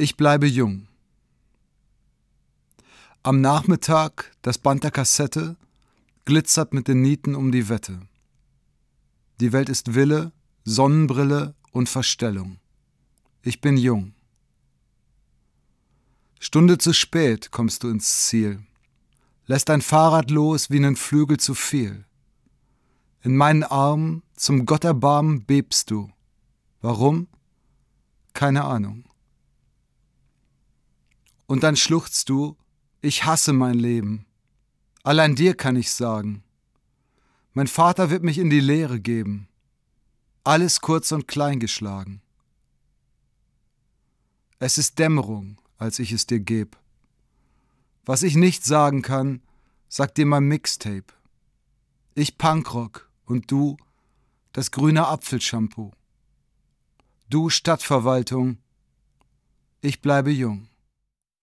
Ich bleibe jung. Am Nachmittag das Band der Kassette glitzert mit den Nieten um die Wette. Die Welt ist Wille, Sonnenbrille und Verstellung. Ich bin jung. Stunde zu spät kommst du ins Ziel, lässt dein Fahrrad los wie nen Flügel zu viel. In meinen Armen zum Gott erbarmen bebst du. Warum? Keine Ahnung. Und dann schluchzt du, ich hasse mein Leben. Allein dir kann ich sagen. Mein Vater wird mich in die Lehre geben. Alles kurz und klein geschlagen. Es ist Dämmerung, als ich es dir geb. Was ich nicht sagen kann, sagt dir mein Mixtape. Ich Punkrock und du das grüne Apfelshampoo. Du Stadtverwaltung, ich bleibe jung.